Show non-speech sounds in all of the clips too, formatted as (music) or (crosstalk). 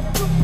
Never do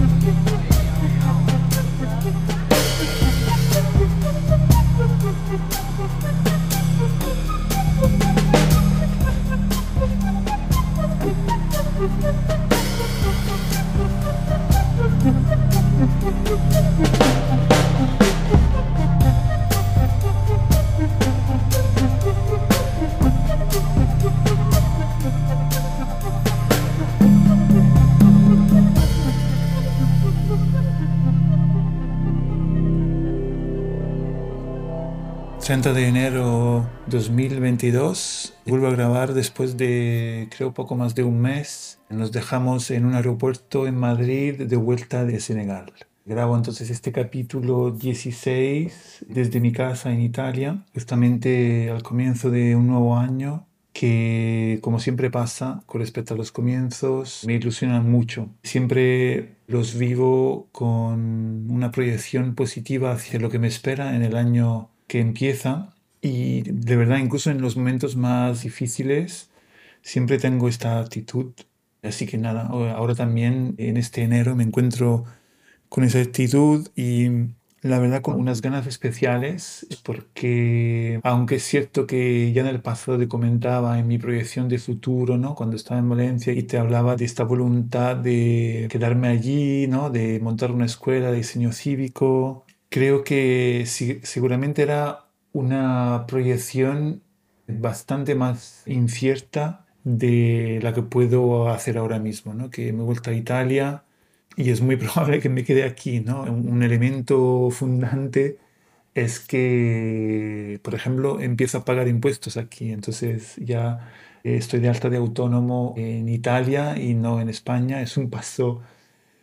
30 de enero 2022. Vuelvo a grabar después de creo poco más de un mes. Nos dejamos en un aeropuerto en Madrid de vuelta de Senegal. Grabo entonces este capítulo 16 desde mi casa en Italia, justamente al comienzo de un nuevo año que, como siempre pasa con respecto a los comienzos, me ilusionan mucho. Siempre los vivo con una proyección positiva hacia lo que me espera en el año que empieza y de verdad incluso en los momentos más difíciles siempre tengo esta actitud. Así que nada, ahora también en este enero me encuentro con esa actitud y la verdad con unas ganas especiales porque aunque es cierto que ya en el pasado te comentaba en mi proyección de futuro, ¿no? Cuando estaba en Valencia y te hablaba de esta voluntad de quedarme allí, ¿no? De montar una escuela de diseño cívico, creo que seguramente era una proyección bastante más incierta de la que puedo hacer ahora mismo, ¿no? que me he vuelto a Italia y es muy (laughs) probable que me quede aquí. ¿no? Un elemento fundante es que, por ejemplo, empiezo a pagar impuestos aquí, entonces ya estoy de alta de autónomo en Italia y no en España, es un paso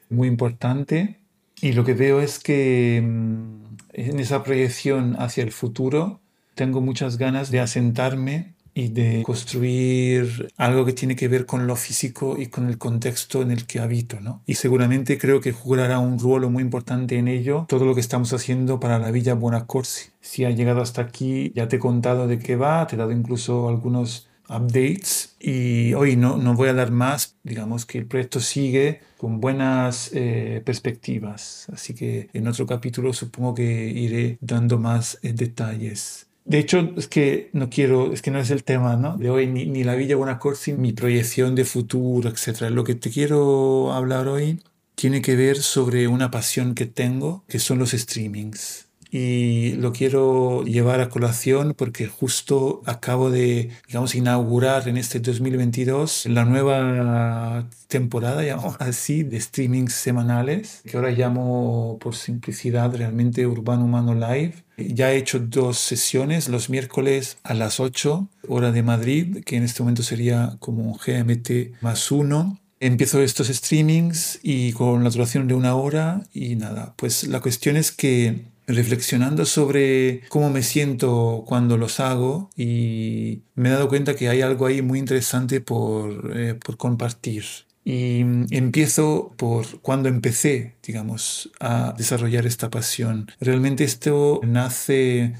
muy importante y lo que veo es que mm, en esa proyección hacia el futuro tengo muchas ganas de asentarme y de construir algo que tiene que ver con lo físico y con el contexto en el que habito, ¿no? Y seguramente creo que jugará un rol muy importante en ello todo lo que estamos haciendo para la Villa Buonacorsi. Si ha llegado hasta aquí, ya te he contado de qué va, te he dado incluso algunos updates y hoy no, no voy a dar más, digamos que el proyecto sigue con buenas eh, perspectivas, así que en otro capítulo supongo que iré dando más eh, detalles. De hecho, es que no quiero, es que no es el tema ¿no? de hoy, ni, ni la Villa Buonacorsi, mi proyección de futuro, etc. Lo que te quiero hablar hoy tiene que ver sobre una pasión que tengo, que son los streamings y lo quiero llevar a colación porque justo acabo de, digamos, inaugurar en este 2022 la nueva temporada, llamamos así, de streamings semanales, que ahora llamo por simplicidad realmente Urbano Humano Live. Ya he hecho dos sesiones, los miércoles a las 8, hora de Madrid, que en este momento sería como GMT más uno, empiezo estos streamings y con la duración de una hora y nada, pues la cuestión es que reflexionando sobre cómo me siento cuando los hago y me he dado cuenta que hay algo ahí muy interesante por, eh, por compartir. Y empiezo por cuando empecé, digamos, a desarrollar esta pasión. Realmente esto nace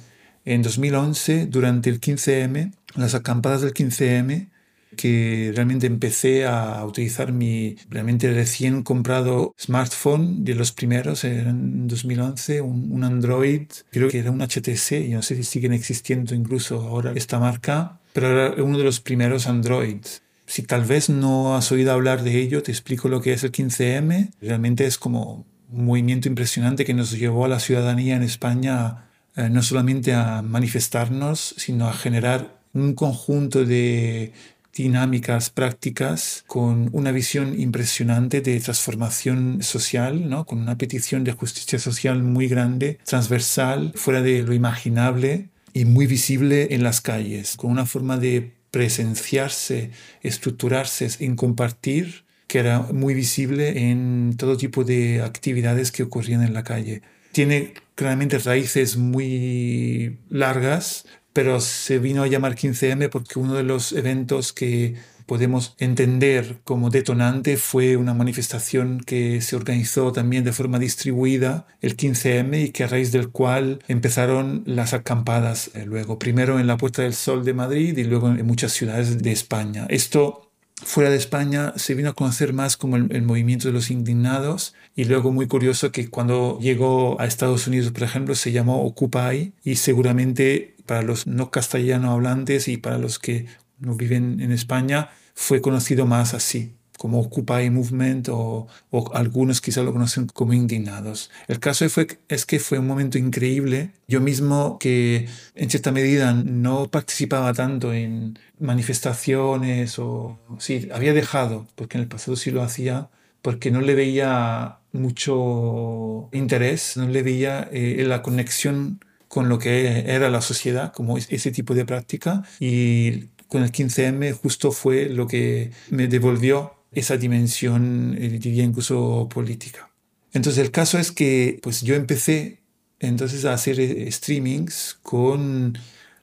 en 2011, durante el 15M, las acampadas del 15M, que realmente empecé a utilizar mi realmente recién comprado smartphone de los primeros, en 2011, un, Android, creo que era un HTC, yo no sé si siguen existiendo incluso ahora esta marca, pero era uno de los primeros Androids. Si tal vez no has oído hablar de ello, te explico lo que es el 15M. Realmente es como un movimiento impresionante que nos llevó a la ciudadanía en España eh, no solamente a manifestarnos, sino a generar un conjunto de dinámicas, prácticas, con una visión impresionante de transformación social, ¿no? con una petición de justicia social muy grande, transversal, fuera de lo imaginable y muy visible en las calles, con una forma de presenciarse, estructurarse en compartir que era muy visible en todo tipo de actividades que ocurrían en la calle. Tiene claramente raíces muy largas, pero se vino a llamar 15M porque uno de los eventos que podemos entender como detonante fue una manifestación que se organizó también de forma distribuida el 15M y que a raíz del cual empezaron las acampadas eh, luego, primero en la Puerta del Sol de Madrid y luego en muchas ciudades de España. Esto fuera de España se vino a conocer más como el, movimiento de los indignados y luego muy curioso que cuando llegó a Estados Unidos, por ejemplo, se llamó Occupy y seguramente para los no castellano hablantes y para los que no viven en España fue conocido más así como Occupy Movement o, algunos quizás lo conocen como indignados. El caso fue, es que fue un momento increíble. Yo mismo que en cierta medida no participaba tanto en manifestaciones o sí, había dejado, porque en el pasado sí lo hacía, porque no le veía mucho interés, no le veía eh, la conexión con lo que era la sociedad, como ese tipo de práctica. Y con el 15M justo fue lo que me devolvió esa dimensión, eh, diría incluso política. Entonces el caso es que pues yo empecé entonces a hacer eh, streamings con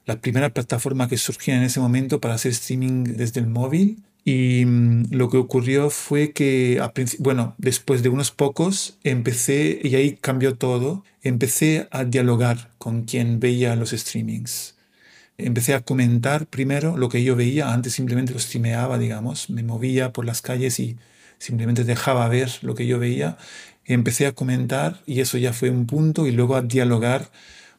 la primera plataforma que surgía en ese momento para hacer streaming desde el móvil y mm, lo que ocurrió fue que, bueno, después de unos pocos, empecé, y ahí cambió todo, empecé a dialogar con quien veía los streamings empecé a comentar primero lo que yo veía, antes simplemente lo streameaba, digamos, me movía por las calles y simplemente dejaba ver lo que yo veía. Empecé a comentar y eso ya fue un punto y luego a dialogar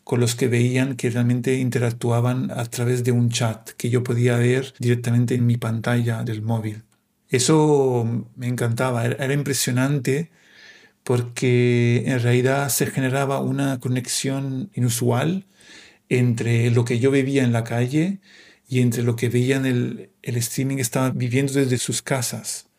con los que veían que realmente interactuaban a través de un chat que yo podía ver directamente en mi pantalla del móvil. Eso me encantaba, era impresionante porque en realidad se generaba una conexión inusual entre lo que yo vivía en la calle y entre lo que veían el, el streaming estaban viviendo desde sus casas.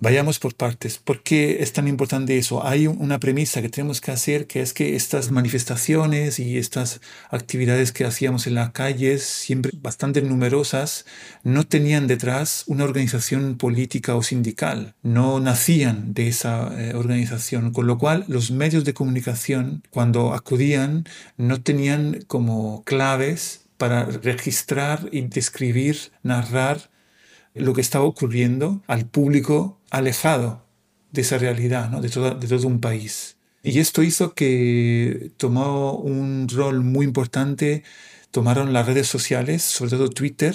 Vayamos por partes. ¿Por qué es tan importante eso? Hay una premisa que tenemos que hacer, que es que estas manifestaciones y estas actividades que hacíamos en las calles, siempre bastante numerosas, no tenían detrás una organización política o sindical, no nacían de esa eh, organización, con lo cual los medios de comunicación, cuando acudían, no tenían como claves para registrar y describir, narrar lo que estaba ocurriendo al público alejado de esa realidad, de todo un país. Y esto hizo que tomó un rol muy importante, tomaron las redes sociales, sobre todo Twitter,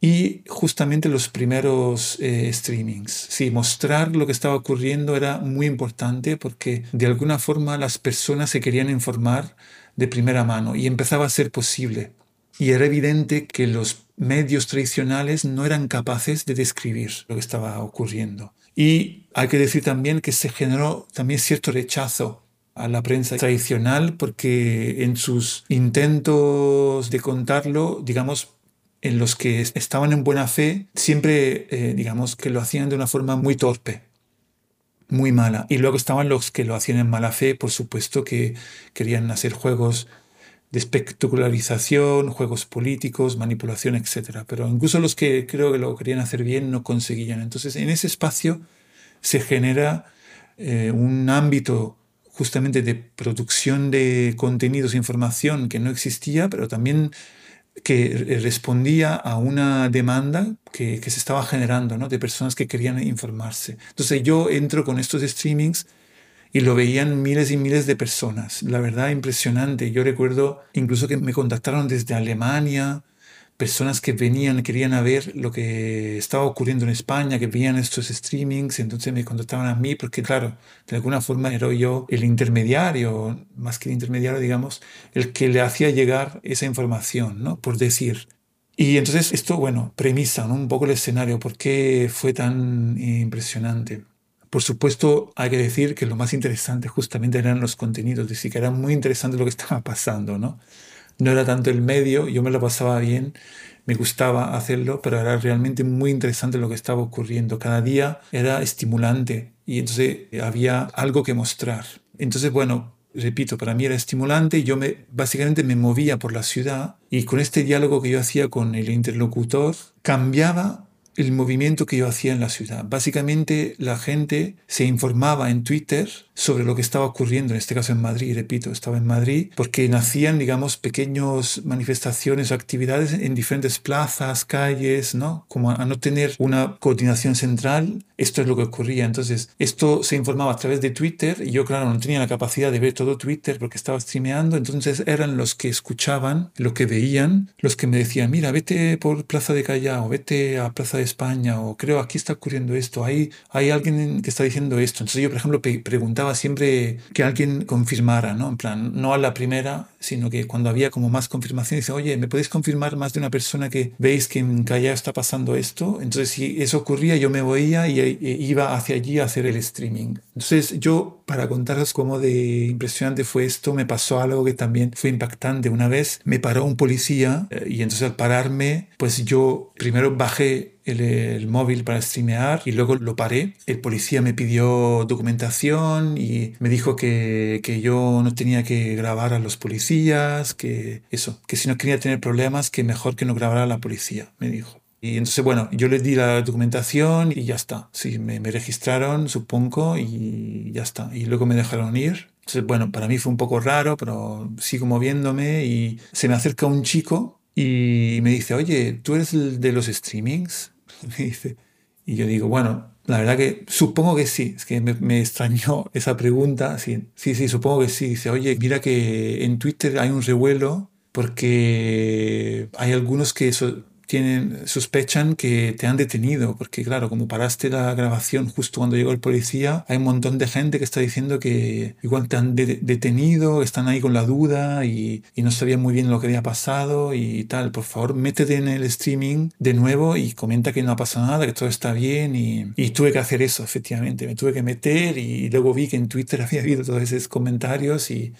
y justamente los primeros eh, streamings. Sí, mostrar lo que estaba ocurriendo era muy importante porque de alguna forma las personas se querían informar de primera mano y empezaba a ser posible. Y era evidente que los medios tradicionales no eran capaces de describir lo que estaba ocurriendo. Y hay que decir también que se generó también cierto rechazo a la prensa tradicional porque en sus intentos de contarlo, digamos, en los que estaban en buena fe, siempre, eh, digamos, que lo hacían de una forma muy torpe, muy mala. Y luego estaban los que lo hacían en mala fe, por supuesto, que querían hacer juegos de espectacularización, juegos políticos, manipulación, etc. Pero incluso los que creo que lo querían hacer bien no conseguían. Entonces, en ese espacio se genera eh, un ámbito justamente de producción de contenidos e información que no existía, pero también que respondía a una demanda que, que se estaba generando, ¿no? de personas que querían informarse. Entonces yo entro con estos streamings y lo veían miles y miles de personas. La verdad, impresionante. Yo recuerdo incluso que me contactaron desde Alemania, personas que venían, querían ver lo que estaba ocurriendo en España, que veían estos streamings, entonces me contactaban a mí porque, claro, de alguna forma era yo el intermediario, más que el intermediario, digamos, el que le hacía llegar esa información, ¿no? Por decir. Y entonces esto, bueno, premisa, ¿no? Un poco el escenario, ¿por qué fue tan impresionante? Por supuesto, hay que decir que lo más interesante justamente eran los contenidos, es decir, que era muy interesante lo que (laughs) estaba pasando, ¿no? No era tanto el medio, yo me lo pasaba bien, me gustaba hacerlo, pero era realmente muy interesante lo que estaba ocurriendo. Cada día era estimulante y entonces había algo que mostrar. Entonces, bueno, repito, para mí era estimulante, yo me, básicamente me movía por la ciudad y con este diálogo que yo hacía con el interlocutor, cambiaba el movimiento que yo hacía en la ciudad. Básicamente la gente se informaba en Twitter sobre lo que estaba ocurriendo, en este caso en Madrid, repito, estaba en Madrid, porque nacían, digamos, pequeñas manifestaciones o actividades en diferentes plazas, calles, ¿no? Como a no tener una coordinación central, esto es lo que ocurría. Entonces, esto se informaba a través de Twitter y yo, claro, no tenía la capacidad de ver todo Twitter porque estaba streameando, entonces eran los que escuchaban, lo que veían, los que me decían, mira, vete por Plaza de Callao, vete a Plaza de España o creo aquí está ocurriendo esto, hay, hay alguien que está diciendo esto. Entonces yo, por ejemplo, preguntaba siempre que alguien confirmara, ¿no? En plan, no a la primera, sino que cuando había como más confirmación, dice, oye, ¿me podéis confirmar más de una persona que veis que en Callao está pasando esto? Entonces si eso ocurría, yo me voy y e, iba hacia allí a hacer el streaming. Entonces yo, para contaros cómo de impresionante fue esto, me pasó algo que también fue impactante. Una vez me paró un policía eh, y entonces al pararme, pues yo primero bajé el, móvil para streamear y luego lo paré. El policía me pidió documentación y me dijo que, que, yo no tenía que grabar a los policías, que eso, que si no quería tener problemas, que mejor que no grabara a la policía, me dijo. Y entonces, bueno, yo les di la documentación y ya está. Sí, me, me registraron, supongo, y ya está. Y luego me dejaron ir. Entonces, bueno, para mí fue un poco raro, pero sigo moviéndome y se me acerca un chico y me dice, oye, ¿tú eres el de los streamings? (laughs) Me dice. Y yo digo, bueno, la verdad que supongo que sí. Es que me, extrañó (laughs) esa pregunta. Sí, sí, sí, supongo que sí. Dice, oye, mira que en Twitter hay un revuelo porque hay algunos que tienen, sospechan que te han detenido, porque claro, como paraste la grabación justo cuando llegó el policía, hay un montón de gente que está diciendo que igual te han detenido, están ahí con la duda y, y, no sabían muy bien lo que había pasado y tal. Por favor, métete en el streaming de nuevo y comenta que no ha pasado nada, que todo está bien y, y tuve que hacer eso, efectivamente. Me tuve que meter y luego vi que en Twitter (laughs) había habido todos esos comentarios y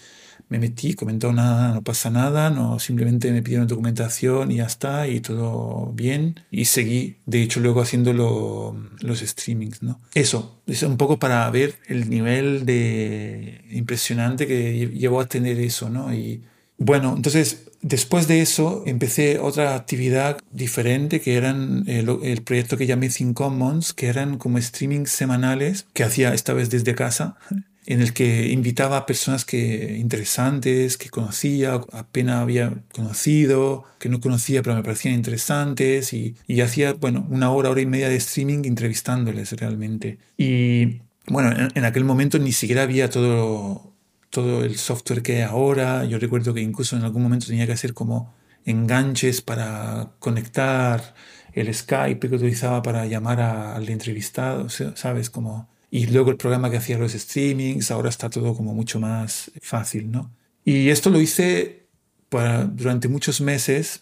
me metí, comentó nada, no pasa nada, no, simplemente me pidieron documentación y ya está, y todo bien, y seguí, de hecho, luego haciendo los streamings, ¿no? Eso, es un poco para ver el nivel de impresionante que llevó a tener eso, ¿no? Y bueno, entonces, después de eso, empecé otra actividad diferente, que eran el, el proyecto que llamé Think Commons, que eran como streamings semanales, que hacía esta vez desde casa, en el que invitaba a personas que, interesantes, que conocía, apenas había conocido, que no conocía pero me parecían interesantes y, y hacía, bueno, una hora, hora y media de streaming entrevistándoles realmente. Y bueno, en, en aquel momento ni siquiera había todo, todo el software que hay ahora. Yo recuerdo que incluso en algún momento tenía que hacer como enganches para conectar el Skype que utilizaba para llamar al entrevistado, ¿sabes? Como y luego el programa que hacía los streamings, ahora está todo como mucho más fácil, ¿no? Y esto lo hice durante muchos meses,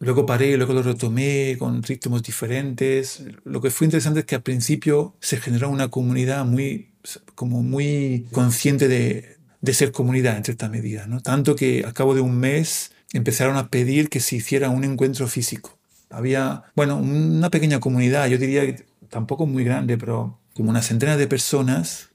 luego paré, luego lo retomé con ritmos diferentes. Lo que fue interesante es que al principio se generó una comunidad muy, como muy consciente de, de ser comunidad en cierta medida, ¿no? Tanto que a cabo de un mes empezaron a pedir que se hiciera un encuentro físico. Había, bueno, una pequeña comunidad, yo diría que tampoco muy grande, pero como una centena de personas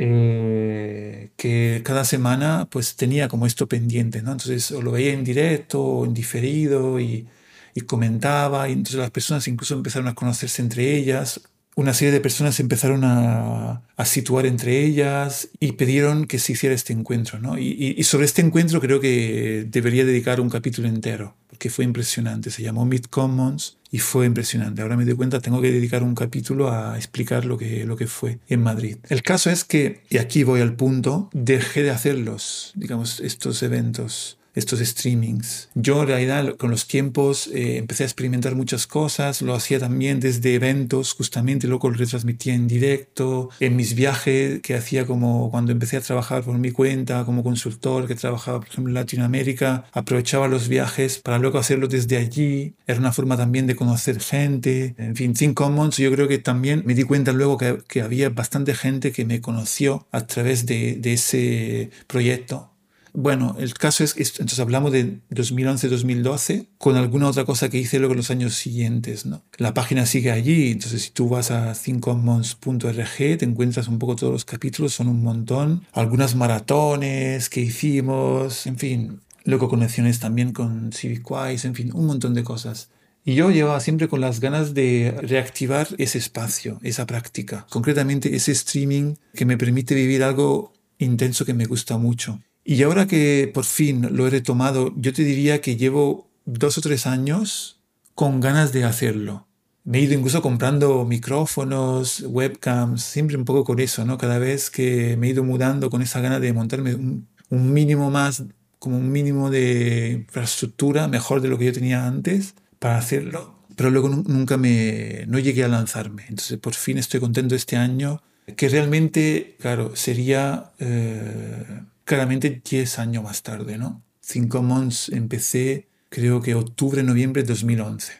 eh, que cada semana pues tenía como esto pendiente, ¿no? Entonces o lo veía en directo o en diferido y, y comentaba y entonces las personas incluso empezaron a conocerse entre ellas. Una serie de personas empezaron a, a situar entre ellas y pidieron que se hiciera este encuentro, ¿no? Y, y, sobre este encuentro creo que debería dedicar un capítulo entero, porque fue impresionante. Se llamó Mid Commons y fue impresionante. Ahora me doy cuenta, tengo que dedicar un capítulo a explicar lo que, lo que fue en Madrid. El caso es que, y aquí voy al punto, dejé de hacerlos, digamos, estos eventos estos streamings. Yo en realidad con los tiempos eh, empecé a experimentar muchas cosas, lo hacía también desde eventos, justamente luego lo retransmitía en directo, en mis viajes que hacía como cuando empecé a trabajar por mi cuenta como consultor, que trabajaba por ejemplo en Latinoamérica, aprovechaba los viajes para luego hacerlo desde allí, era una forma también de conocer gente, en fin, Think Commons yo creo que también me di cuenta luego que, que había bastante gente que me conoció a través de, de ese proyecto bueno, el caso es entonces hablamos de 2011-2012 con alguna otra cosa que hice luego en los años siguientes. ¿no? La página sigue allí, entonces si tú vas a thinkcommons.org te encuentras un poco todos los capítulos, son un montón. Algunas maratones que hicimos, en fin. Luego conexiones también con CivicWise, en fin, un montón de cosas. Y yo llevaba siempre con las ganas de reactivar ese espacio, esa práctica, concretamente ese streaming que me permite vivir algo intenso que me gusta mucho. Y ahora que por fin lo he retomado, yo te diría que llevo dos o tres años con ganas de hacerlo. Me he ido incluso comprando micrófonos, webcams, siempre un poco con eso, ¿no? Cada vez que me he ido mudando con esa gana de montarme un, un mínimo más, como un mínimo de infraestructura mejor de lo que yo tenía antes para hacerlo pero luego nunca me, no llegué a lanzarme. Entonces por fin estoy contento este año, que realmente, claro, sería eh, claramente 10 años más tarde, ¿no? Cinco months empecé, creo que octubre, noviembre de 2011,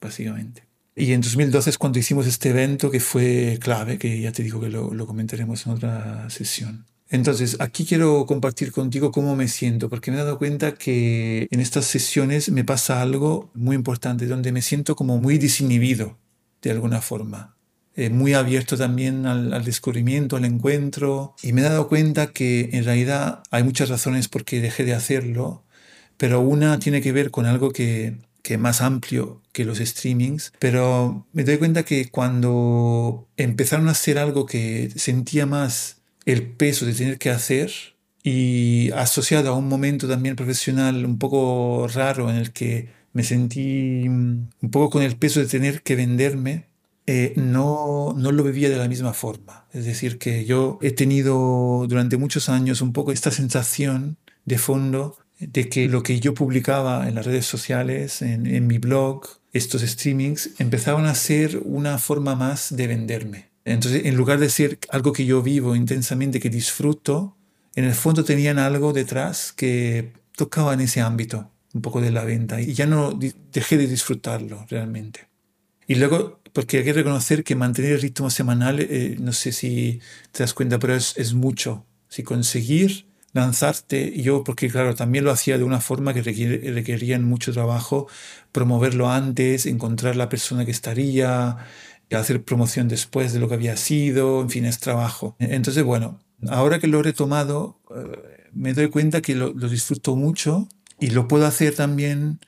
básicamente. Y en 2012 es cuando hicimos este evento que fue clave, que ya te digo que lo, comentaremos en otra sesión. Entonces, aquí quiero compartir contigo cómo me siento, porque me he dado cuenta que en estas sesiones me pasa algo muy importante, donde me siento como muy desinhibido, de alguna forma. Eh, muy abierto también al, descubrimiento, al encuentro. Y me he dado cuenta que en realidad hay muchas razones por qué dejé de hacerlo, pero una tiene que ver con algo que, que es más amplio que los streamings, pero me doy cuenta que cuando empezaron a hacer algo que sentía más el peso de tener que hacer y asociado a un momento también profesional un poco raro en el que me sentí mm, un poco con el peso de tener que venderme, eh, no, no lo vivía de la misma forma. Es decir, que yo he tenido durante muchos años un poco esta sensación de fondo de que lo que yo publicaba en las redes sociales, en, en mi blog, estos streamings, empezaban a ser una forma más de venderme. Entonces, en lugar de ser algo que yo vivo intensamente, que disfruto, en el fondo tenían algo detrás que tocaba en ese ámbito, un poco de la venta, y ya no dejé de disfrutarlo realmente. Y luego, porque hay que reconocer que mantener el ritmo semanal, eh, no sé si te das cuenta, pero es, es mucho. Si conseguir lanzarte, yo, porque claro, también lo hacía de una forma que requería mucho trabajo, promoverlo antes, encontrar la persona que estaría, hacer promoción después de lo que había sido, en fin, es trabajo. Entonces, bueno, ahora que lo he retomado, eh, me doy cuenta que lo, lo disfruto mucho y lo puedo hacer también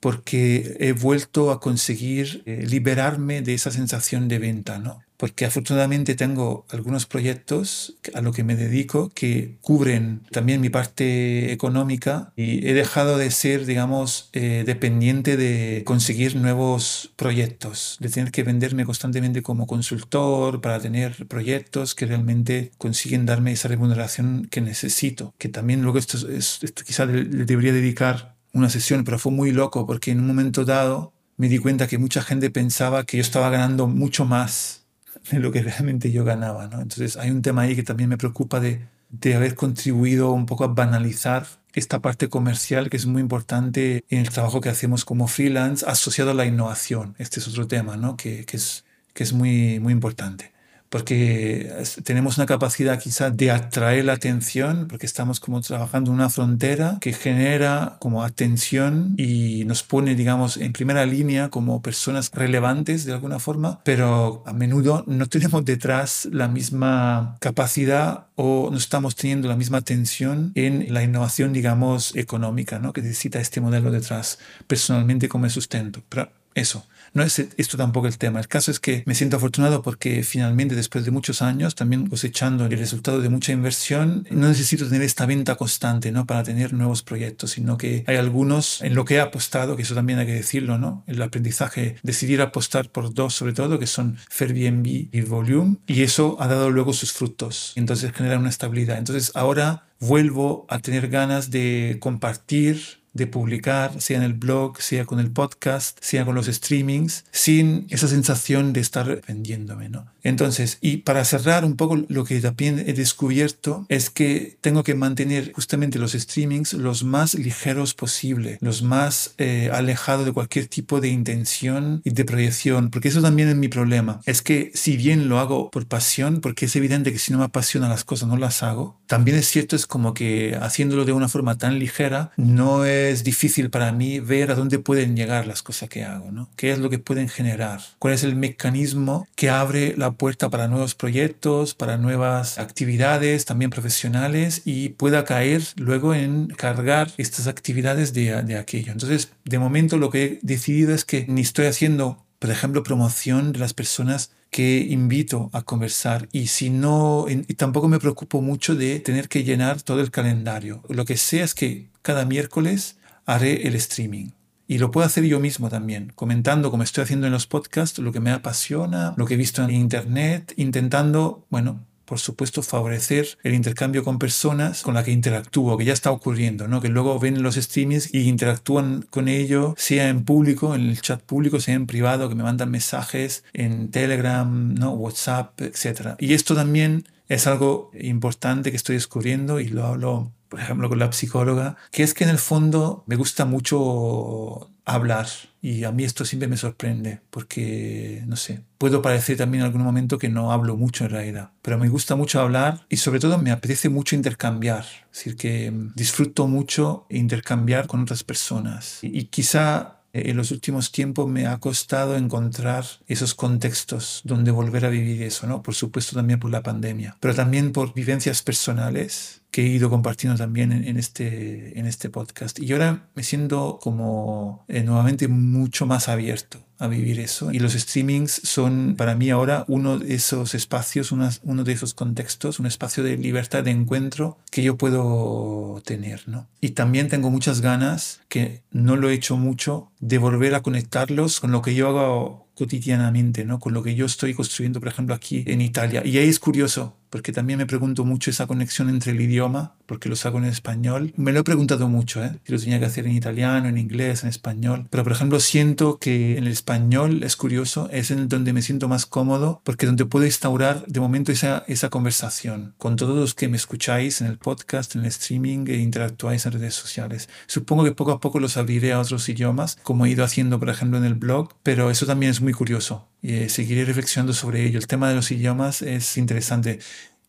porque he vuelto a conseguir eh, liberarme de esa sensación de venta, ¿no? Porque afortunadamente tengo algunos proyectos a los que me dedico que cubren también mi parte económica y he dejado de ser, digamos, eh, dependiente de conseguir nuevos proyectos, de tener que venderme constantemente como consultor para tener proyectos que realmente consiguen darme esa remuneración que necesito, que también luego esto, es, esto quizá le debería dedicar una sesión, pero fue muy loco porque en un momento dado me di cuenta que mucha gente pensaba que yo estaba ganando mucho más de lo que (laughs) realmente yo ganaba. ¿no? Entonces hay un tema ahí que también me preocupa de, de haber contribuido un poco a banalizar esta parte comercial que es muy importante en el trabajo que hacemos como freelance asociado a la innovación. Este es otro tema ¿no? que, que, es, que es muy, muy importante porque tenemos una capacidad quizá de atraer la atención, porque estamos como trabajando en una frontera que genera como atención y nos pone, digamos, en primera línea como personas relevantes de alguna forma, pero a menudo no tenemos detrás la misma capacidad o no estamos teniendo la misma atención en la innovación, digamos, económica, ¿no? que necesita este modelo detrás personalmente como sustento. Pero eso. No es esto tampoco el tema. El caso es que me siento afortunado porque finalmente, después de muchos años, también cosechando el resultado de mucha inversión, no necesito tener esta venta constante ¿no? para tener nuevos proyectos, sino que hay algunos en lo que he apostado, que eso también hay que decirlo, ¿no? el aprendizaje, decidir apostar por dos sobre todo, que son Airbnb y Volume, y eso ha dado luego sus frutos. Entonces genera una estabilidad. Entonces ahora vuelvo a tener ganas de compartir de publicar, sea en el blog, sea con el podcast, sea con los streamings, sin esa sensación de estar vendiéndome, ¿no? Entonces, y para cerrar un poco lo que también he descubierto es que tengo que mantener justamente los streamings los más ligeros posible, los más eh, alejados de cualquier tipo de intención y de proyección, porque eso también es mi problema. Es que si bien lo hago por pasión, porque es evidente que si no me apasionan las cosas no las hago, también es cierto, es como que haciéndolo de una forma tan ligera, no es difícil para mí ver a dónde pueden llegar las cosas que hago, ¿no? ¿Qué es lo que pueden generar? ¿Cuál es el mecanismo que abre la puerta para nuevos proyectos, para nuevas actividades también profesionales y pueda caer luego en cargar estas actividades de, de aquello. Entonces, de momento lo que he decidido es que ni estoy haciendo, por ejemplo, promoción de las personas que invito a conversar y si no y tampoco me preocupo mucho de tener que llenar todo el calendario. Lo que sé es que cada miércoles haré el streaming y lo puedo hacer yo mismo también, comentando como estoy haciendo en los podcasts, lo que me apasiona, lo que he visto en internet, intentando, bueno, por supuesto, favorecer el intercambio con personas con las que interactúo, que ya está ocurriendo, ¿no? que luego ven los streamings y interactúan con ello, sea en público, en el chat público, sea en privado, que me mandan mensajes en Telegram, ¿no? WhatsApp, etc. Y esto también es algo importante que estoy descubriendo y lo hablo, por ejemplo, con la psicóloga, que es que en el fondo me gusta mucho hablar y a mí esto siempre me sorprende porque, no sé, puedo parecer también en algún momento que no hablo mucho en realidad, pero me gusta mucho hablar y sobre todo me apetece mucho intercambiar, es decir, que disfruto mucho intercambiar con otras personas y, quizá en los últimos tiempos me ha costado encontrar esos contextos donde volver a vivir eso, ¿no? Por supuesto también por la pandemia, pero también por vivencias personales que he ido compartiendo también en, este, en este podcast. Y ahora me siento como eh, nuevamente mucho más abierto a vivir eso. Y los streamings son para mí ahora uno de esos espacios, uno de esos contextos, un espacio de libertad de encuentro que yo puedo tener. ¿no? Y también tengo muchas ganas, que no lo he hecho mucho, de volver a conectarlos con lo que yo hago cotidianamente, ¿no? con lo que yo estoy construyendo, por ejemplo, aquí en Italia. Y ahí es curioso, porque también me pregunto mucho esa conexión entre el idioma, porque lo saco en español. Me lo he preguntado mucho, ¿eh? si lo tenía que hacer en italiano, en inglés, en español. Pero, por ejemplo, siento que en el español es curioso, es en donde me siento más cómodo, porque donde puedo instaurar de momento esa, esa conversación con todos los que me escucháis en el podcast, en el streaming e interactuáis en redes sociales. Supongo que poco a poco los abriré a otros idiomas, como he ido haciendo, por ejemplo, en el blog, pero eso también es muy curioso y eh, seguiré reflexionando sobre ello. El tema de los idiomas es interesante.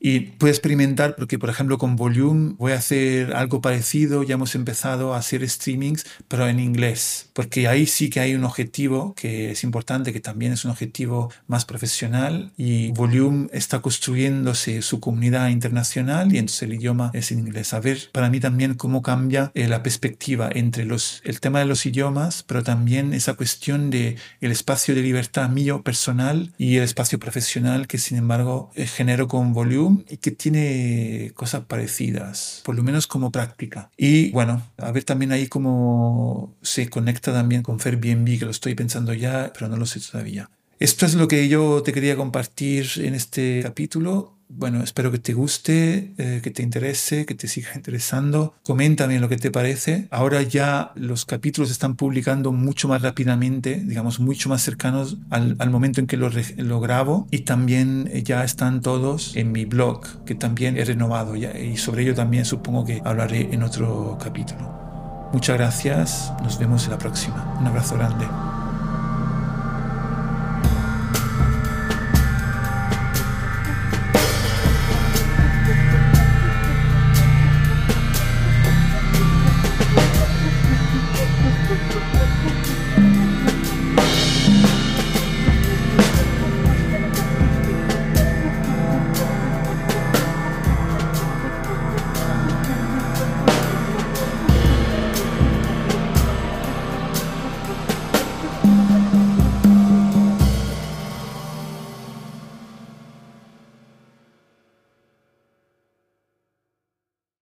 Y puedo experimentar porque, por ejemplo, con Volume voy a hacer algo parecido. Ya hemos empezado a hacer streamings, pero en inglés. Porque ahí sí que hay un objetivo que es importante, que también es un objetivo más profesional. Y Volume está construyéndose su comunidad internacional y entonces el idioma es en inglés. A ver, para mí también cómo cambia eh, la perspectiva entre los, el tema de los idiomas, pero también esa cuestión de el espacio de libertad mío personal y el espacio profesional que, sin embargo, eh, genero con Volume y que tiene cosas parecidas, por lo menos como práctica. Y bueno, a ver también ahí cómo se conecta también con Airbnb, que lo estoy pensando ya, pero no lo sé todavía. Esto es lo que yo te quería compartir en este capítulo bueno, espero que te guste, eh, que te interese, que te siga interesando. Coméntame lo que te parece. Ahora ya los capítulos están publicando mucho más rápidamente, digamos, mucho más cercanos al, momento en que lo, grabo. Y también eh, ya están todos en mi blog, que también he renovado y sobre ello también supongo que hablaré en otro capítulo. Muchas gracias, nos vemos en la próxima. Un abrazo grande.